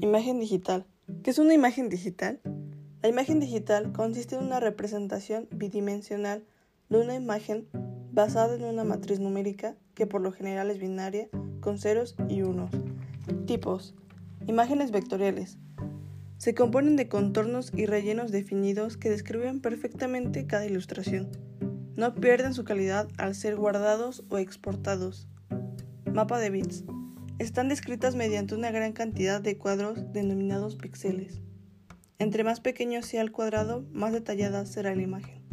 Imagen digital. ¿Qué es una imagen digital? La imagen digital consiste en una representación bidimensional de una imagen basada en una matriz numérica que por lo general es binaria con ceros y unos. Tipos. Imágenes vectoriales. Se componen de contornos y rellenos definidos que describen perfectamente cada ilustración. No pierden su calidad al ser guardados o exportados. Mapa de bits. Están descritas mediante una gran cantidad de cuadros denominados píxeles. Entre más pequeño sea el cuadrado, más detallada será la imagen.